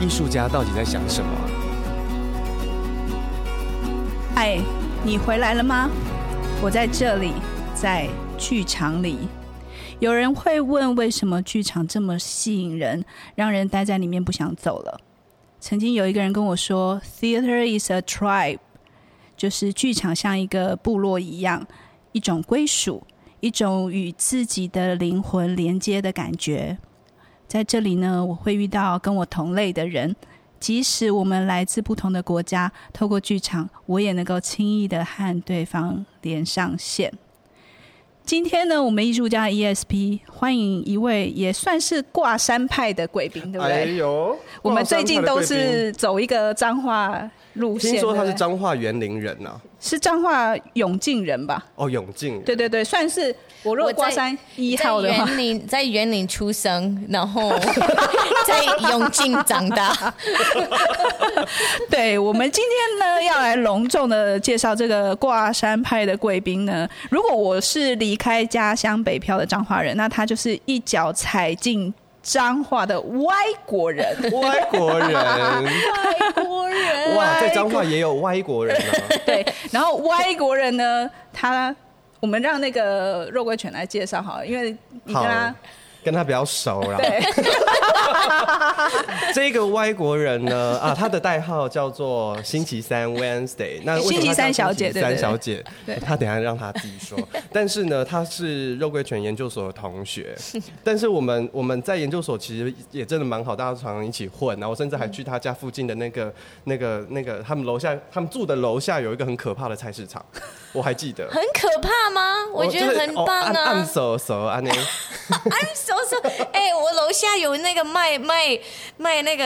艺术家到底在想什么？嗨，你回来了吗？我在这里，在剧场里。有人会问，为什么剧场这么吸引人，让人待在里面不想走了？曾经有一个人跟我说：“Theater is a tribe，就是剧场像一个部落一样，一种归属，一种与自己的灵魂连接的感觉。在这里呢，我会遇到跟我同类的人，即使我们来自不同的国家，透过剧场，我也能够轻易的和对方连上线。”今天呢，我们艺术家 ESP 欢迎一位也算是挂山派的贵宾，对不对？哎呦，我们最近都是走一个彰化路线。听说他是彰化园林人呐、啊，是彰化永靖人吧？哦，永靖。对对对，算是。我如果挂山一号的话，在员林，在园林出生，然后 在永靖长大。对，我们今天呢，要来隆重的介绍这个挂山派的贵宾呢。如果我是离开家乡北漂的彰化人，那他就是一脚踩进彰化的外国人。外国人，外国人，哇，在彰化也有外国人啊。对，然后外国人呢，他。我们让那个肉桂犬来介绍好了，因为你跟他跟他比较熟了。对，这个外国人呢，啊，他的代号叫做星期三 Wednesday。那星期三小姐，三小姐，他等下让他自己说。但是呢，他是肉桂犬研究所的同学。但是我们我们在研究所其实也真的蛮好，大家常常一起混。然后我甚至还去他家附近的那个那个那个他们楼下他们住的楼下有一个很可怕的菜市场，我还记得。很可怕吗？我觉得很棒啊。I'm so so 安妮。So so。哎，我楼下有那个卖卖卖那个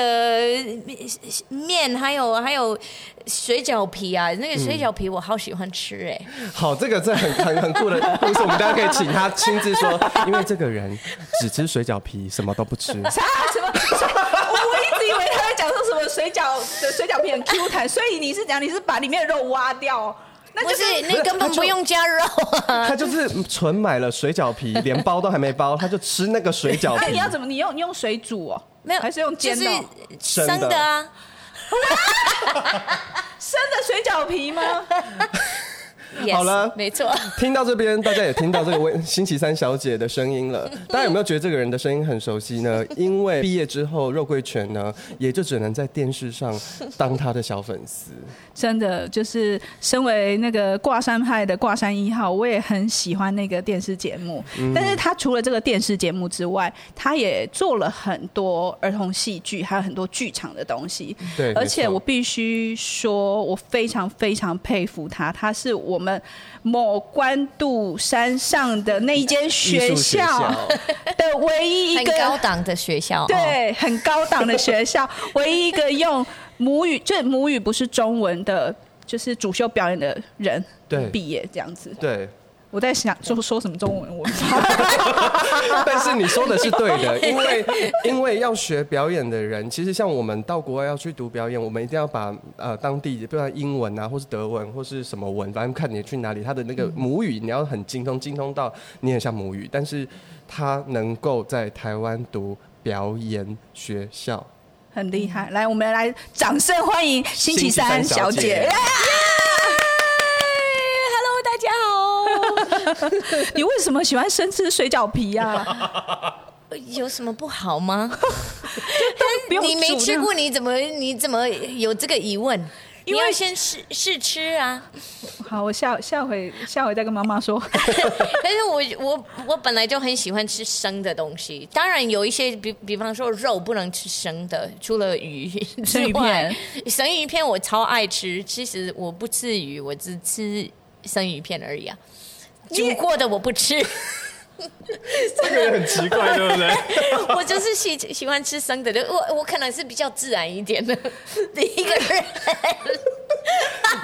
面，还有还有水饺皮啊。那个水饺皮我好喜欢吃哎。好，这个这很 很很酷的故事，我们大家可以请他亲自说，因为这个人只吃水饺皮，什么都不吃。啥？什么？我我一直以为他在讲说什么水饺的水饺皮很 Q 弹，所以你是讲你是把里面的肉挖掉？那就是，那根本不用加肉啊！他就是纯买了水饺皮，连包都还没包，他就吃那个水饺皮。那你要怎么？你用你用水煮哦？没有，还是用煎的？生的啊！生的水饺皮吗？好了，没错。听到这边，大家也听到这个位 星期三小姐的声音了。大家有没有觉得这个人的声音很熟悉呢？因为毕业之后，肉桂犬呢，也就只能在电视上 当他的小粉丝。真的，就是身为那个挂山派的挂山一号，我也很喜欢那个电视节目。但是他除了这个电视节目之外，他也做了很多儿童戏剧，还有很多剧场的东西。对，而且我必须说，我非常非常佩服他。他是我们某关渡山上的那一间学校的唯一一个高档的学校，对，很高档的学校，唯一一个用。母语，就母语不是中文的，就是主修表演的人，对，毕业这样子。对，我在想说说什么中文，我。但是你说的是对的，因为因为要学表演的人，其实像我们到国外要去读表演，我们一定要把呃当地，不管英文啊，或是德文，或是什么文，反正看你去哪里，他的那个母语你要很精通，精通到你很像母语，但是他能够在台湾读表演学校。很厉害，来，我们来掌声欢迎星期三小姐。小姐 yeah! Hello，大家好。你为什么喜欢生吃水饺皮呀、啊？有什么不好吗？你没吃过，你怎么你怎么有这个疑问？因为先试试吃啊。好，我下下回下回再跟妈妈说。可是我我我本来就很喜欢吃生的东西，当然有一些比比方说肉不能吃生的，除了鱼生鱼片，生鱼片我超爱吃。其实我不吃鱼，我只吃生鱼片而已啊。煮过的我不吃。这个也很奇怪，对不对？我就是喜喜欢吃生的，我我可能是比较自然一点的 一个人。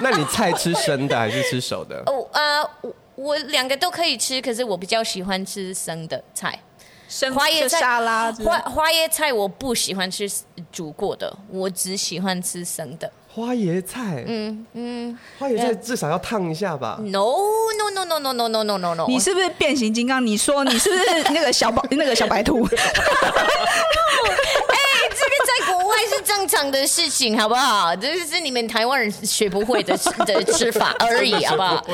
那你菜吃生的还是吃熟的？哦呃，我我两个都可以吃，可是我比较喜欢吃生的菜。生花椰菜沙拉，花花椰菜我不喜欢吃煮过的，我只喜欢吃生的。花椰菜，嗯嗯，花椰菜至少要烫一下吧？No no no no no no no no no no！你是不是变形金刚？你说你是不是那个小宝那个小白兔？哎，这个在国外是正常的事情，好不好？这是你们台湾人学不会的的吃法而已，好不好？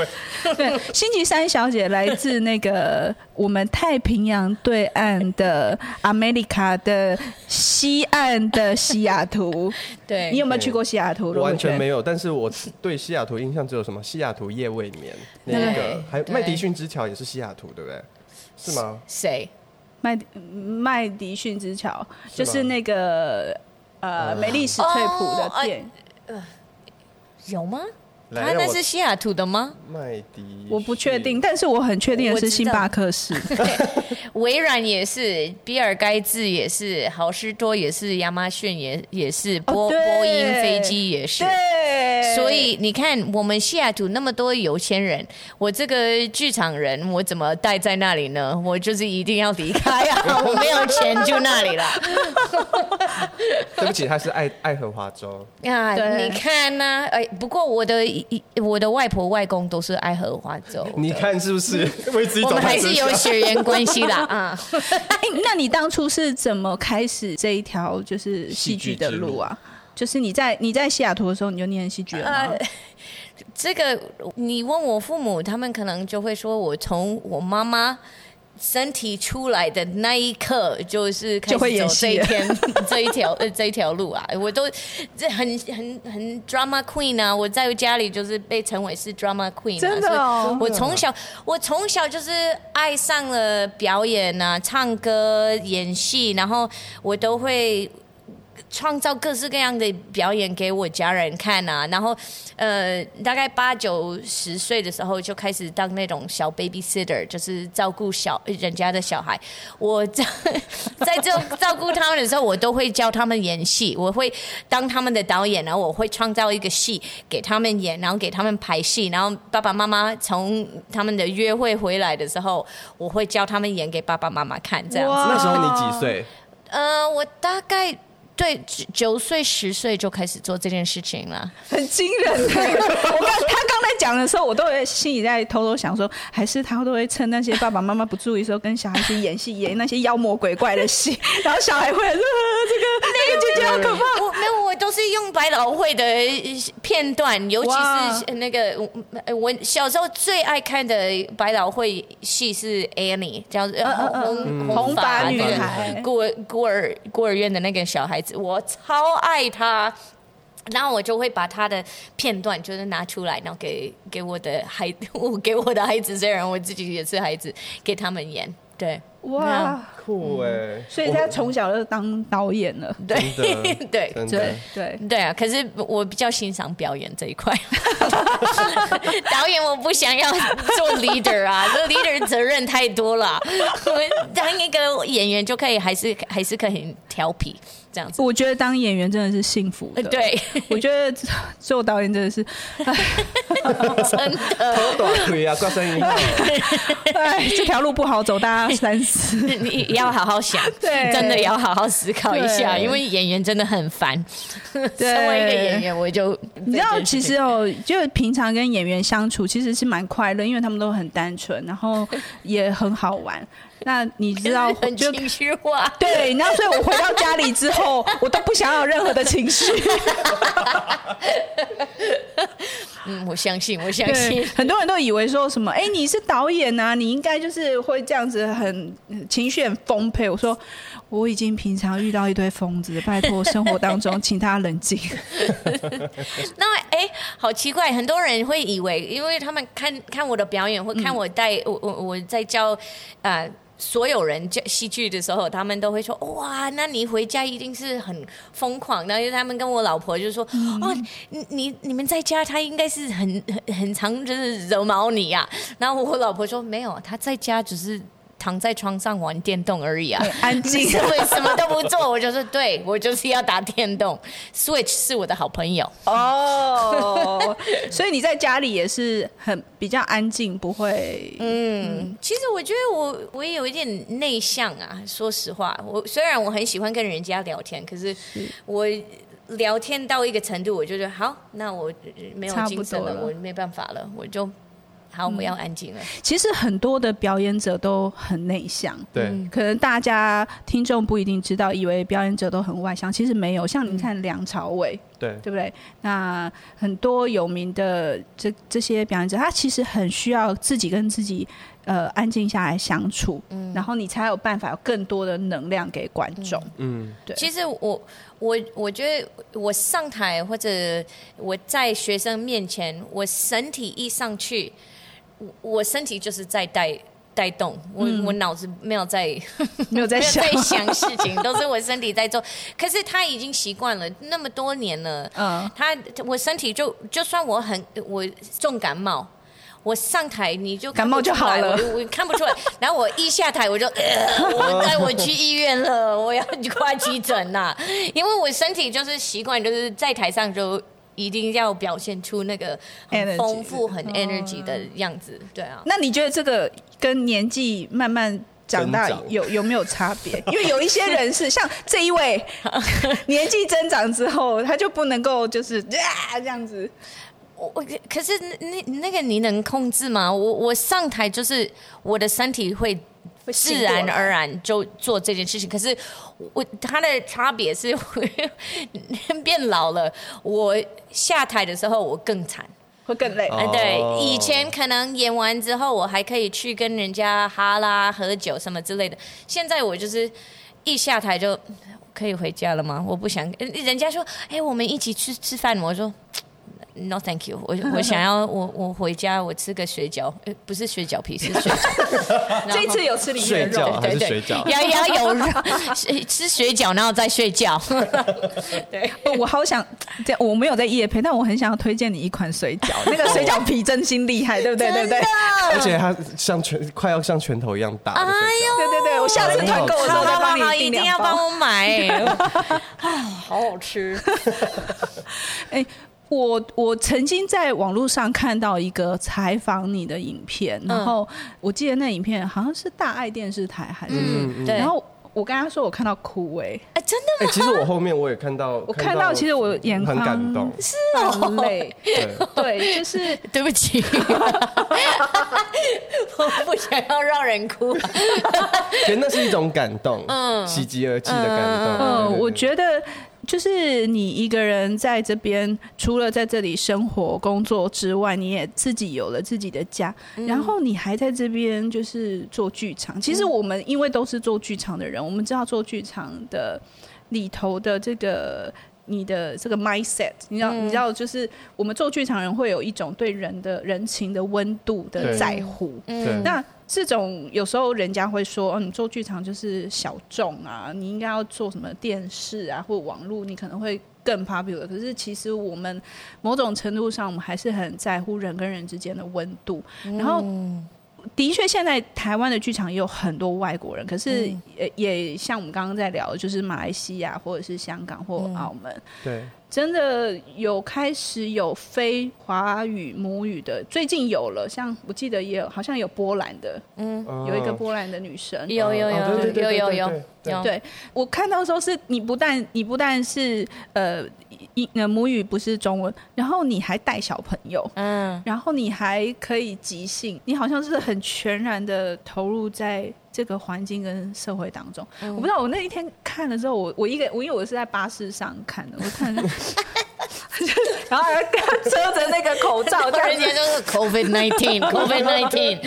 对，星期三小姐来自那个我们太平洋对岸的 America 的西岸的西雅图。对，你有没有去过西雅图？完全没有，但是我对西雅图印象只有什么西雅图夜未眠那个，还麦迪逊之桥也是西雅图，对不对？是吗？谁？麦麦迪逊之桥就是那个。呃，美丽史翠普的店，呃，有吗？他那是西雅图的吗？麦迪，我不确定，但是我很确定的是星巴克是，微软也是，比尔盖茨也是，好市多也是，亚马逊也也是，波波音飞机也是。对所以你看，我们西雅图那么多有钱人，我这个剧场人，我怎么待在那里呢？我就是一定要离开啊！我没有钱住那里了。对不起，他是爱爱荷华州啊！你看呢？哎，不过我的。我的外婆外公都是爱荷华州，你看是不是？我们还是有血缘关系啦。啊！那你当初是怎么开始这一条就是戏剧的路啊？就是你在你在西雅图的时候你就念戏剧了吗？呃，这个你问我父母，他们可能就会说我从我妈妈。身体出来的那一刻，就是开始走这一天 这一条呃这一条路啊！我都这很很很 drama queen 啊！我在家里就是被称为是 drama queen，真的哦。我从小我从小就是爱上了表演啊，唱歌、演戏，然后我都会。创造各式各样的表演给我家人看啊，然后，呃，大概八九十岁的时候就开始当那种小 babysitter，就是照顾小人家的小孩。我在在这照顾他们的时候，我都会教他们演戏，我会当他们的导演，然后我会创造一个戏给他们演，然后给他们排戏，然后爸爸妈妈从他们的约会回来的时候，我会教他们演给爸爸妈妈看。这样子。那时候你几岁？呃，我大概。对，九岁十岁就开始做这件事情了，很惊人。我刚他刚才讲的时候，我都会心里在偷偷想说，还是他都会趁那些爸爸妈妈不注意的时候，跟小孩子演戏，演那些妖魔鬼怪的戏，然后小孩会说、呃、这个那个姐姐好可怕。我没有，我都是用百老汇的片段，尤其是那个我小时候最爱看的百老汇戏是 Annie，叫红红红发女孩，孤儿孤儿孤儿院的那个小孩子。我超爱他，然后我就会把他的片段就是拿出来，然后给给我的孩，我 给我的孩子，虽然我自己也是孩子，给他们演。对，哇，酷哎！所以他从小就当导演了。对，对，对，对，对啊！可是我比较欣赏表演这一块。导演我不想要做 leader 啊，这 leader 责任太多了。我当一个演员就可以，还是还是可以很调皮。这样子，我觉得当演员真的是幸福的。对，我觉得做导演真的是，真的。头短腿啊，挂声音。哎，这条路不好走，大家三思。你要好好想，对，真的也要好好思考一下，因为演员真的很烦。对，身为一个演员，我就你知道，其实哦，就平常跟演员相处其实是蛮快乐，因为他们都很单纯，然后也很好玩。那你知道，很情绪化。对，然后所以我回到家里之后，我都不想要有任何的情绪。嗯，我相信，我相信，很多人都以为说什么，哎，你是导演啊，你应该就是会这样子很情绪很丰沛。我说，我已经平常遇到一堆疯子，拜托生活当中请他冷静。那哎，好奇怪，很多人会以为，因为他们看看我的表演，或看我带、嗯、我我我在教啊。呃所有人教戏剧的时候，他们都会说：“哇，那你回家一定是很疯狂。”然后他们跟我老婆就说：“哦，你你你们在家，他应该是很很很常就是惹毛你呀、啊。”然后我老婆说：“没有，他在家只是。”躺在床上玩电动而已啊，安静，我什么都不做，我就是对我就是要打电动，Switch 是我的好朋友。哦，所以你在家里也是很比较安静，不会，嗯，其实我觉得我我也有一点内向啊，说实话，我虽然我很喜欢跟人家聊天，可是我。聊天到一个程度，我就觉得好，那我没有精神了，了。我没办法了，我就好，我们要安静了。其实很多的表演者都很内向，对，可能大家听众不一定知道，以为表演者都很外向，其实没有。像你看梁朝伟，对，对不对？那很多有名的这这些表演者，他其实很需要自己跟自己呃安静下来相处，嗯，然后你才有办法有更多的能量给观众，嗯，对。其实我。我我觉得我上台或者我在学生面前，我身体一上去，我我身体就是在带带动，我、嗯、我脑子没有在 没有在想事情，都是我身体在做。可是他已经习惯了那么多年了，嗯，他我身体就就算我很我重感冒。我上台你就感冒就好了，我，我看不出来。然后我一下台我就，呃、我带我去医院了，我要 挂急诊呐。因为我身体就是习惯，就是在台上就一定要表现出那个很丰富、很 energy 的样子。对啊。那你觉得这个跟年纪慢慢长大有有没有差别？因为有一些人是像这一位，年纪增长之后他就不能够就是啊这样子。我我可是那那个你能控制吗？我我上台就是我的身体会自然而然就做这件事情。可是我他的差别是变老了，我下台的时候我更惨，会更累。哎，对，以前可能演完之后我还可以去跟人家哈拉喝酒什么之类的，现在我就是一下台就可以回家了吗？我不想，人家说哎，我们一起去吃饭，我说。No, thank you 我。我我想要我我回家我吃个水饺，不是水饺皮是水饺。这次有吃里面的肉，对对对，要要有肉，吃水饺然后再睡觉。对，我好想，我没有在夜配，但我很想要推荐你一款水饺，那个水饺皮真心厉害，对不对？对不对？而且它像拳，快要像拳头一样大。哎呦，对对对，我下次团购的时候再帮你一定要帮我买。好好吃。哎。我我曾经在网络上看到一个采访你的影片，然后我记得那影片好像是大爱电视台还是。然后我跟他说我看到哭，哎，哎，真的吗？其实我后面我也看到，我看到其实我眼眶很感动，是哦，泪，对，就是 对不起，我不想要让人哭，其实那是一种感动，嗯，喜极而泣的感动，嗯，我觉得。就是你一个人在这边，除了在这里生活工作之外，你也自己有了自己的家，嗯、然后你还在这边就是做剧场。其实我们因为都是做剧场的人，我们知道做剧场的里头的这个你的这个 mindset，你知道，嗯、你知道，就是我们做剧场人会有一种对人的人情的温度的在乎。嗯，那。这种有时候人家会说，哦，你做剧场就是小众啊，你应该要做什么电视啊，或网络，你可能会更 popular。可是其实我们某种程度上，我们还是很在乎人跟人之间的温度。然后，的确，现在台湾的剧场也有很多外国人，可是也也像我们刚刚在聊，就是马来西亚或者是香港或澳门。对。真的有开始有非华语母语的，最近有了，像我记得也有，好像有波兰的，嗯，有一个波兰的女生，有有有有有有有，对，我看到的时候是你不但你不但是呃母语不是中文，然后你还带小朋友，嗯，然后你还可以即兴，你好像是很全然的投入在。这个环境跟社会当中，嗯、我不知道。我那一天看了之后，我我一个我因为我是在巴士上看的，我看，然后还遮着那个口罩，人家就是 COVID nineteen COVID nineteen。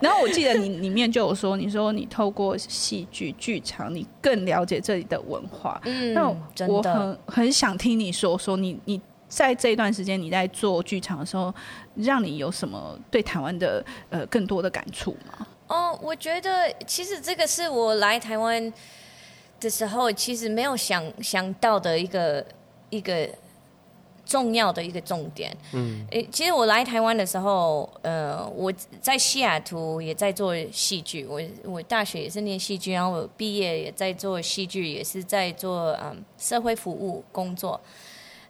然后我记得你里面就有说，你说你透过戏剧剧场，你更了解这里的文化。嗯，那我很很想听你说说你你。在这一段时间，你在做剧场的时候，让你有什么对台湾的呃更多的感触吗？哦，我觉得其实这个是我来台湾的时候，其实没有想想到的一个一个重要的一个重点。嗯，诶，其实我来台湾的时候，呃，我在西雅图也在做戏剧，我我大学也是念戏剧，然后我毕业也在做戏剧，也是在做嗯社会服务工作。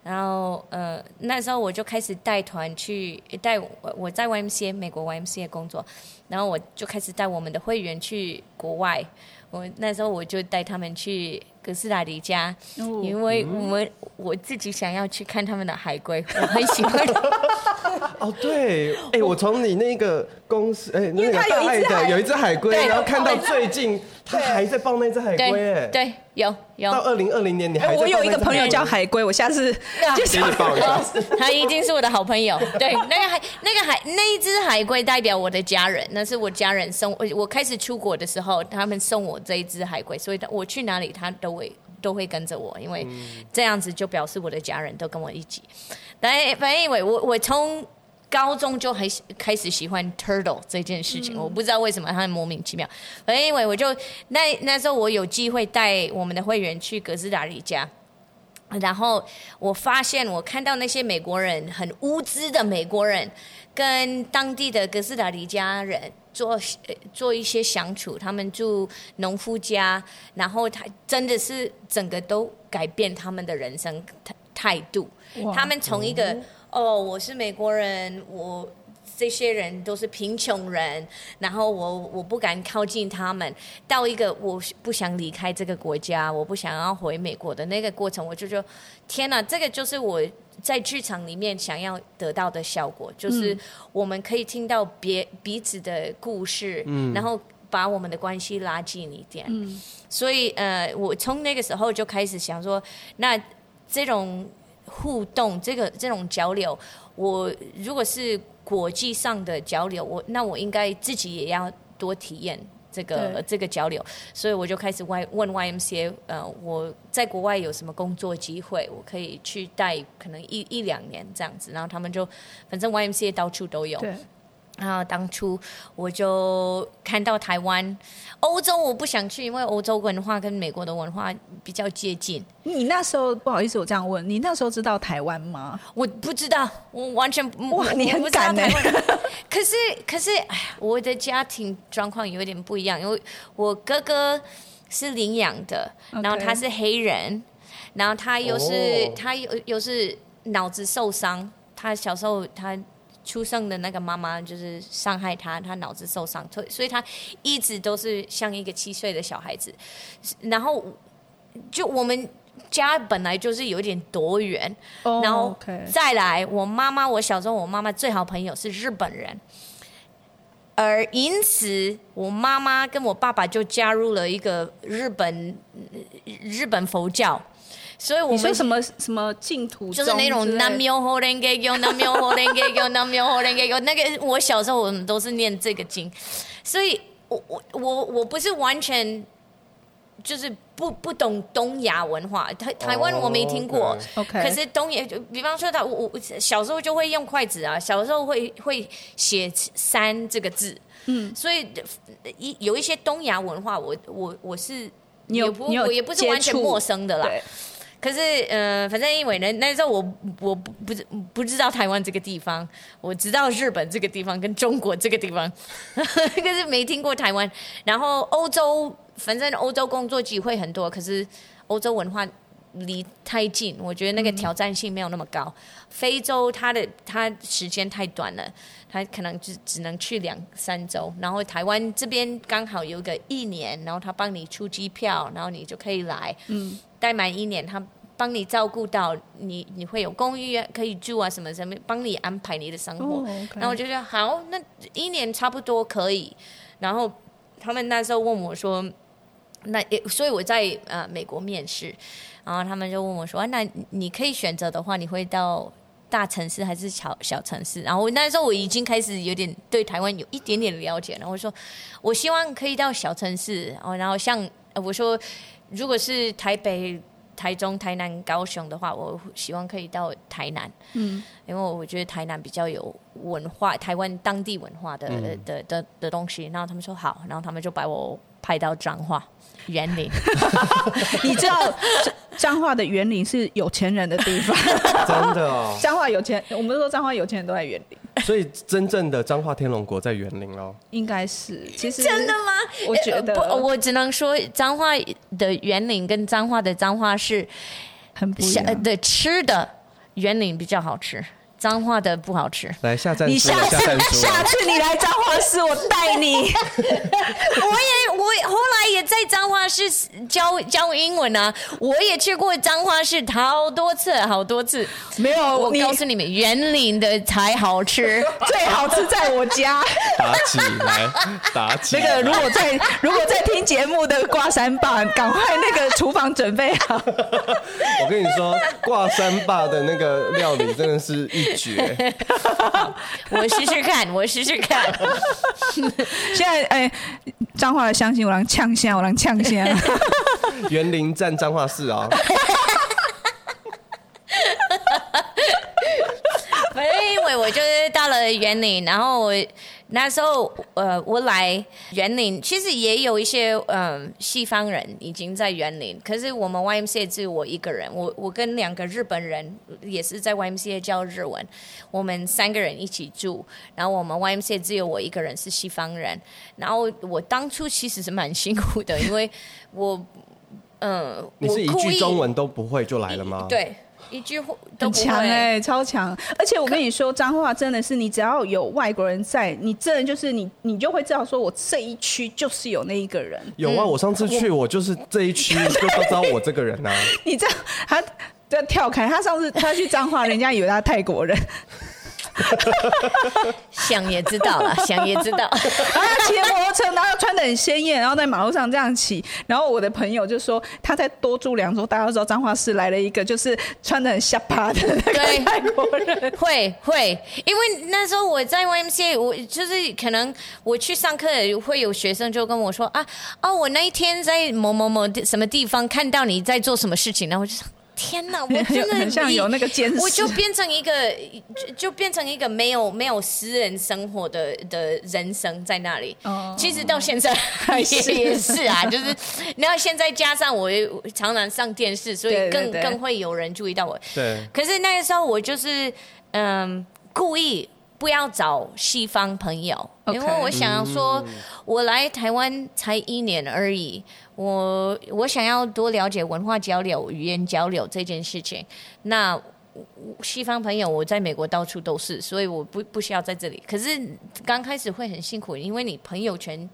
然后呃那时候我就开始带团去带我我在 YMCA 美国 YMCA 工作，然后我就开始带我们的会员去国外。我那时候我就带他们去哥斯达黎加，哦、因为我们我自己想要去看他们的海龟，我很喜欢。哦，对，哎、欸，我从你那个公司，哎、欸，那个大爱的有一只海龟，然后看到最近他还在抱那只海龟，哎，对，有有。到二零二零年，你还在我有一个朋友叫海龟，我下次就是你抱一下。他一定是我的好朋友。对，那个海，那个海，那一只海龟代表我的家人，那是我家人送我。我开始出国的时候，他们送我这一只海龟，所以我去哪里，他都会都会跟着我，因为这样子就表示我的家人都跟我一起。但反正因为我我从高中就很开始喜欢 turtle 这件事情，嗯、我不知道为什么，他很莫名其妙。反正因为我就那那时候我有机会带我们的会员去哥斯达黎加，然后我发现我看到那些美国人很无知的美国人，跟当地的哥斯达黎加人做做一些相处，他们住农夫家，然后他真的是整个都改变他们的人生态度。他们从一个。嗯哦，我是美国人，我这些人都是贫穷人，然后我我不敢靠近他们，到一个我不想离开这个国家，我不想要回美国的那个过程，我就说天哪，这个就是我在剧场里面想要得到的效果，就是我们可以听到别彼此的故事，嗯，然后把我们的关系拉近一点，嗯，所以呃，我从那个时候就开始想说，那这种。互动这个这种交流，我如果是国际上的交流，我那我应该自己也要多体验这个这个交流，所以我就开始问问 YMCA，呃，我在国外有什么工作机会，我可以去带可能一一两年这样子，然后他们就反正 YMCA 到处都有。然后当初我就看到台湾、欧洲，我不想去，因为欧洲文化跟美国的文化比较接近。你那时候不好意思，我这样问你，那时候知道台湾吗？我不知道，我完全哇，你很敢呢。可是可是，哎呀，我的家庭状况有点不一样，因为我哥哥是领养的，然后他是黑人然后他又是、oh. 他又又是脑子受伤，他小时候他。出生的那个妈妈就是伤害他，他脑子受伤，所所以他一直都是像一个七岁的小孩子。然后就我们家本来就是有点多元，oh, 然后再来，我妈妈，我小时候我妈妈最好朋友是日本人，而因此我妈妈跟我爸爸就加入了一个日本日本佛教。所以我们说什么什么净土，就是那种南无阿弥陀佛，南无阿弥陀佛，南无阿弥陀佛。那个我小时候我们都是念这个经，所以我我我我不是完全就是不不懂东亚文化，台台湾我没听过。Oh, okay. 可是东亚，就比方说他，我我小时候就会用筷子啊，小时候会会写三这个字，嗯，所以一有一些东亚文化我，我我我是你有不我也不是完全陌生的啦。可是，嗯，反正因为呢，那时候我我不不不知道台湾这个地方，我知道日本这个地方跟中国这个地方，可是没听过台湾。然后欧洲，反正欧洲工作机会很多，可是欧洲文化离太近，我觉得那个挑战性没有那么高。嗯、非洲，它的它时间太短了，它可能只只能去两三周。然后台湾这边刚好有个一年，然后他帮你出机票，然后你就可以来。嗯。待满一年，他帮你照顾到你，你会有公寓可以住啊，什么什么，帮你安排你的生活。Oh, 后我就说好，那一年差不多可以。然后他们那时候问我说，那也所以我在呃美国面试，然后他们就问我说，那你可以选择的话，你会到大城市还是小小城市？然后那时候我已经开始有点对台湾有一点点了解了。然后我说，我希望可以到小城市。哦然后像我说。如果是台北、台中、台南、高雄的话，我希望可以到台南，嗯，因为我觉得台南比较有文化，台湾当地文化的、嗯、的的的东西。然后他们说好，然后他们就把我派到彰化园林。你知道彰化的园林是有钱人的地方，真的哦。彰化有钱，我们都说彰化有钱人都在园林，所以真正的彰化天龙国在园林哦。应该是，其实真的吗？我觉得，不，我只能说彰化的园林跟彰化的彰化是很不一样的，吃的园林比较好吃。彰化的不好吃，来下站。你下次下次你来彰化市，我带你。我也我后来也在彰化市教教英文啊，我也去过彰化市好多次好多次。没有，我告诉你们，园林的才好吃，最好吃在我家。打起来，打起来。那个如果在如果在听节目的挂山爸，赶快那个厨房准备好。我跟你说，挂山爸的那个料理真的是一。绝！我试试看，我试试看。现在哎，彰化的相亲，我让呛下，我让呛下。园林站彰化市啊。反正因为我就是到了园林，然后我。那时候，呃，我来园林，其实也有一些嗯、呃、西方人已经在园林，可是我们 YMCA 只有我一个人，我我跟两个日本人也是在 YMCA 教日文，我们三个人一起住，然后我们 YMCA 只有我一个人是西方人，然后我当初其实是蛮辛苦的，因为我嗯，呃、你是一句中文都不会就来了吗？对。一句话都强哎、欸，超强！而且我跟你说，脏话真的是，你只要有外国人在，你真的就是你，你就会知道说，我这一区就是有那一个人。有啊，我上次去，我就是这一区就都知道我这个人啊。你这样，他在跳开，他上次他去脏话，人家以为他泰国人。想也知道了，想也知道。然后他骑摩托车，然后穿的很鲜艳，然后在马路上这样骑。然后我的朋友就说，他在多住两周，大家都知道彰化市来了一个就是穿的很下趴的那个泰国人。会会，因为那时候我在 YMCA，我就是可能我去上课，会有学生就跟我说啊哦，我那一天在某某某什么地方看到你在做什么事情，然后我就。天哪，我真的很像有那个监视，我就变成一个，就就变成一个没有没有私人生活的的人生在那里。哦，其实到现在 也也是啊，就是然后现在加上我常常上电视，所以更更会有人注意到我。对。可是那个时候我就是嗯，故意不要找西方朋友，因为我想要说，我来台湾才一年而已。我我想要多了解文化交流、语言交流这件事情。那西方朋友我在美国到处都是，所以我不不需要在这里。可是刚开始会很辛苦，因为你朋友圈，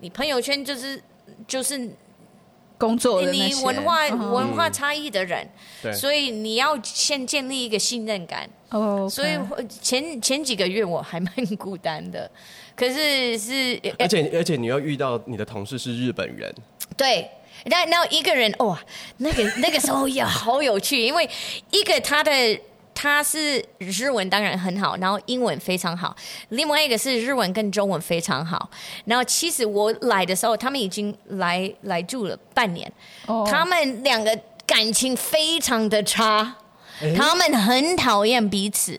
你朋友圈就是就是工作你文化文化差异的人，所以你要先建立一个信任感。哦，所以前前几个月我还蛮孤单的。可是是，而且而且你要遇到你的同事是日本人，对，那那一个人哇，那个那个时候也好有趣，因为一个他的他是日文当然很好，然后英文非常好，另外一个是日文跟中文非常好，然后其实我来的时候，他们已经来来住了半年，哦，他们两个感情非常的差，他们很讨厌彼此。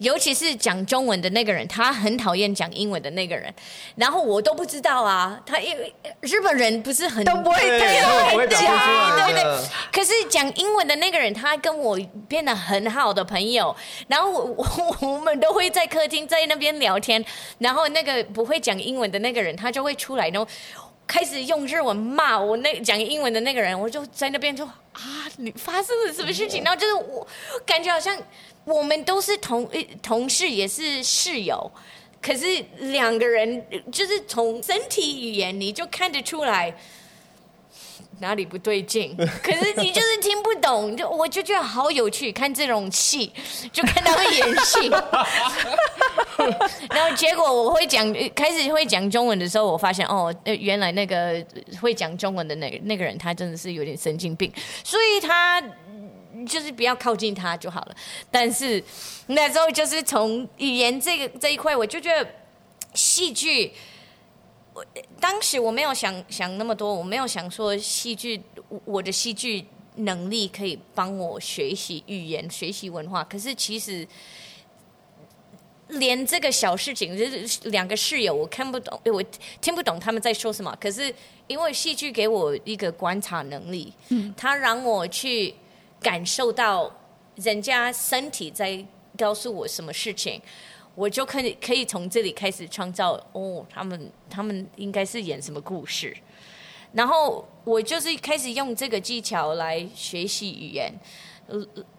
尤其是讲中文的那个人，他很讨厌讲英文的那个人，然后我都不知道啊。他因为日本人不是很都不会对讲，对对对。可是讲英文的那个人，他跟我变得很好的朋友，然后我我我们都会在客厅在那边聊天，然后那个不会讲英文的那个人，他就会出来，然后开始用日文骂我那讲英文的那个人，我就在那边就啊，你发生了什么事情？然后就是我感觉好像。我们都是同同事，也是室友，可是两个人就是从身体语言你就看得出来哪里不对劲，可是你就是听不懂，就我就觉得好有趣，看这种戏就看他会演戏，然后结果我会讲开始会讲中文的时候，我发现哦，原来那个会讲中文的那个那个人他真的是有点神经病，所以他。就是不要靠近他就好了。但是那时候就是从语言这个这一块，我就觉得戏剧，我当时我没有想想那么多，我没有想说戏剧，我的戏剧能力可以帮我学习语言、学习文化。可是其实连这个小事情，就是两个室友，我看不懂，我听不懂他们在说什么。可是因为戏剧给我一个观察能力，嗯，它让我去感受到人家身体在告诉我什么事情，我就可以可以从这里开始创造。哦，他们他们应该是演什么故事？然后我就是开始用这个技巧来学习语言，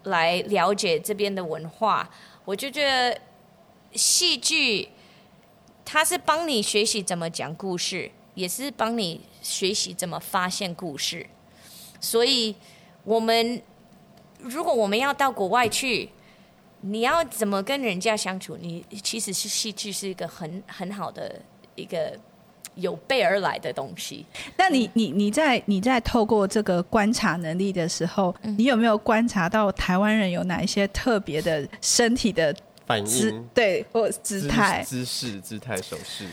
来了解这边的文化。我就觉得。戏剧，它是帮你学习怎么讲故事，也是帮你学习怎么发现故事。所以，我们如果我们要到国外去，你要怎么跟人家相处？你其实是戏剧是一个很很好的一个有备而来的东西。那你你你在你在透过这个观察能力的时候，嗯、你有没有观察到台湾人有哪一些特别的身体的？反应对，或姿态、姿势、姿态、手势。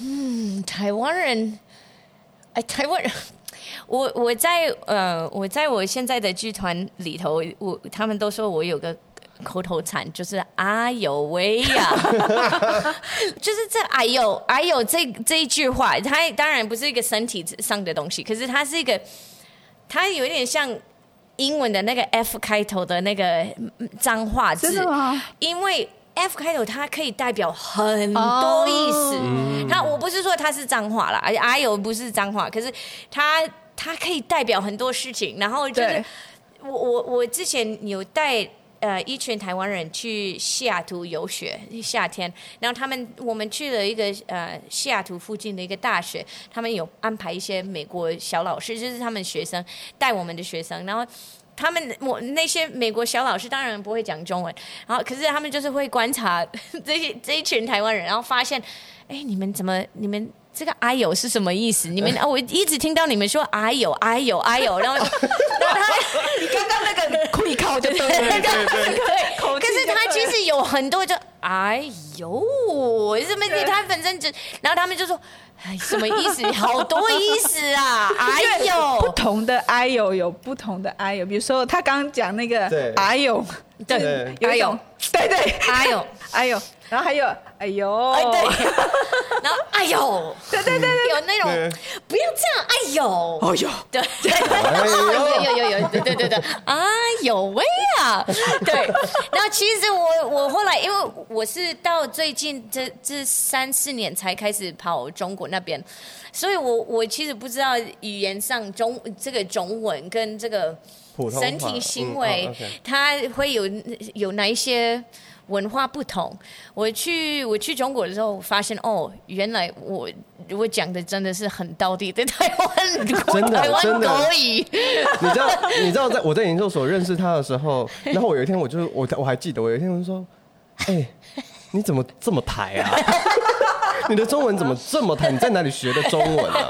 嗯，台湾人，哎，台湾人，我我在呃，我在我现在的剧团里头，我他们都说我有个口头禅，就是“哎呦喂呀”，就是这“哎呦哎呦”这这一句话，它当然不是一个身体上的东西，可是它是一个，它有点像英文的那个 F 开头的那个脏话字，因为。F 开头，它可以代表很多意思。它、oh. 我不是说它是脏话啦，而且哎呦不是脏话，可是它它可以代表很多事情。然后就是我我我之前有带呃一群台湾人去西雅图游学，夏天，然后他们我们去了一个呃西雅图附近的一个大学，他们有安排一些美国小老师，就是他们学生带我们的学生，然后。他们我那些美国小老师当然不会讲中文，然后可是他们就是会观察 这些这一群台湾人，然后发现，哎，你们怎么你们这个哎呦是什么意思？你们 啊，我一直听到你们说哎呦哎呦哎呦，然后，然后他你刚刚那个可以靠对 对对对，可是他其实有很多就哎呦什么你他反正就，然后他们就说。哎，什么意思？好多意思啊！哎呦，不同的哎呦有不同的哎呦，比如说他刚刚讲那个哎呦，对，哎呦，对对，哎呦，哎呦。然后还有，哎呦，哎对，然后哎呦，对对对对，有那种不要这样，哎呦，哎呦，对，有有有有，对对对对，哎呦喂啊，对。然后其实我我后来，因为我是到最近这这三四年才开始跑中国那边，所以我我其实不知道语言上中这个中文跟这个身体行为，它会有有哪一些。文化不同，我去我去中国的时候，发现哦，原来我我讲的真的是很到底的台湾，真的台的可以。你知道你知道在我在研究所认识他的时候，然后我有一天我就我我还记得，我有一天我就说，哎、欸，你怎么这么台啊？你的中文怎么这么台？你在哪里学的中文啊？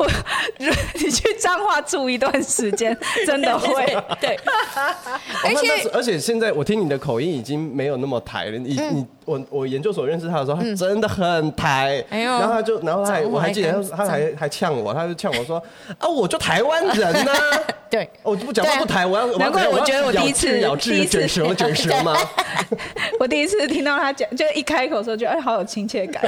你去彰化住一段时间，真的会对。而且而且现在我听你的口音已经没有那么台了。你你我我研究所认识他的时候，他真的很台。然后他就然后他还我还记得他还还呛我，他就呛我说啊，我就台湾人呐。对，我就不讲话不台，我要难怪我觉得我第一次咬字卷舌卷舌吗？我第一次听到他讲，就一开口的时候，觉得哎，好有亲切感。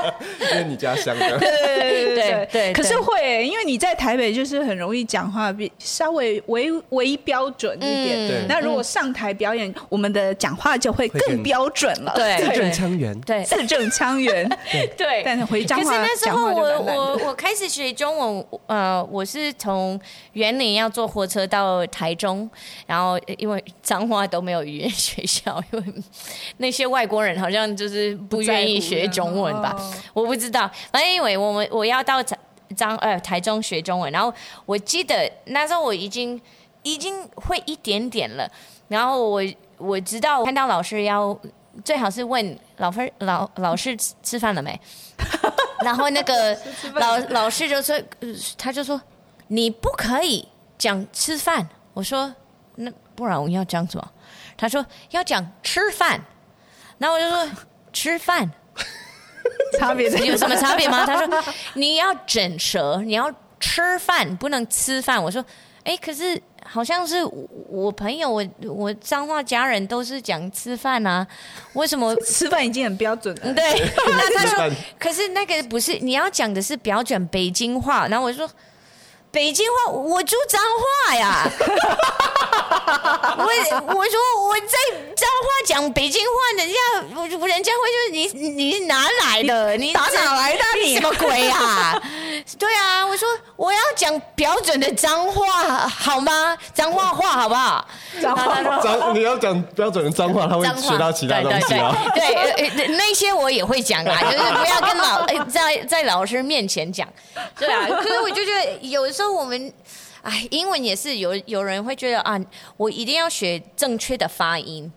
因为你家乡的，对对对对对。可是会，因为你在台北就是很容易讲话比稍微微微标准一点。对。那如果上台表演，我们的讲话就会更标准了。对。字正腔圆。对。字正腔圆。对。但是回彰化，可是那时候我我我开始学中文，呃，我是从园林要坐火车到台中，然后因为彰化都没有语言学校，因为那些外国人好像就是不愿意学中文吧。我不知道，反正因为我们我要到彰呃台中学中文，然后我记得那时候我已经已经会一点点了，然后我我知道看到老师要最好是问老师老老师吃吃饭了没，然后那个老老师就说他就说你不可以讲吃饭，我说那不然我要讲什么？他说要讲吃饭，然后我就说吃饭。差别有什么差别吗？他说你要整舌，你要吃饭，不能吃饭。我说，哎，可是好像是我朋友，我我彰化家人都是讲吃饭啊，为什么吃饭已经很标准了？对，那他说，可是那个不是你要讲的是标准北京话，然后我说。北京话，我住脏话呀。我我说我在脏话讲北京话，人家我人家会说你你哪来的？你打哪来的？你什么鬼啊？对啊，我说我要讲标准的脏话好吗？脏话话好不好？脏话脏你要讲标准的脏话，他会学到其他东西啊。对，对，那些我也会讲啊，就是不要跟老在在老师面前讲。对啊，可是我就觉得有时候。说我们，哎，英文也是有有人会觉得啊，我一定要学正确的发音。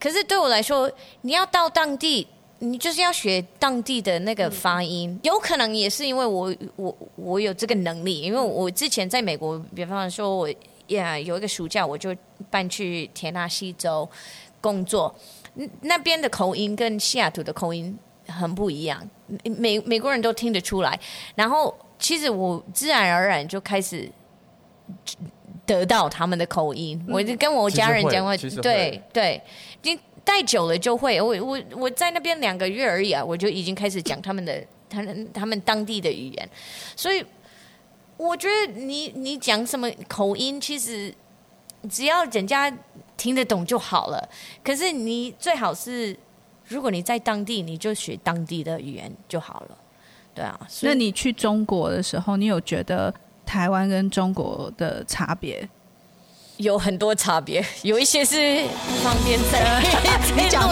可是对我来说，你要到当地，你就是要学当地的那个发音。嗯、有可能也是因为我我我有这个能力，因为我之前在美国，比方说我呀有一个暑假，我就搬去田纳西州工作，那边的口音跟西雅图的口音很不一样，美美国人都听得出来，然后。其实我自然而然就开始得到他们的口音，嗯、我就跟我家人讲话，对对，你待久了就会。我我我在那边两个月而已啊，我就已经开始讲他们的他们他们当地的语言，所以我觉得你你讲什么口音，其实只要人家听得懂就好了。可是你最好是，如果你在当地，你就学当地的语言就好了。对啊，那你去中国的时候，你有觉得台湾跟中国的差别？有很多差别，有一些是 不方便在你讲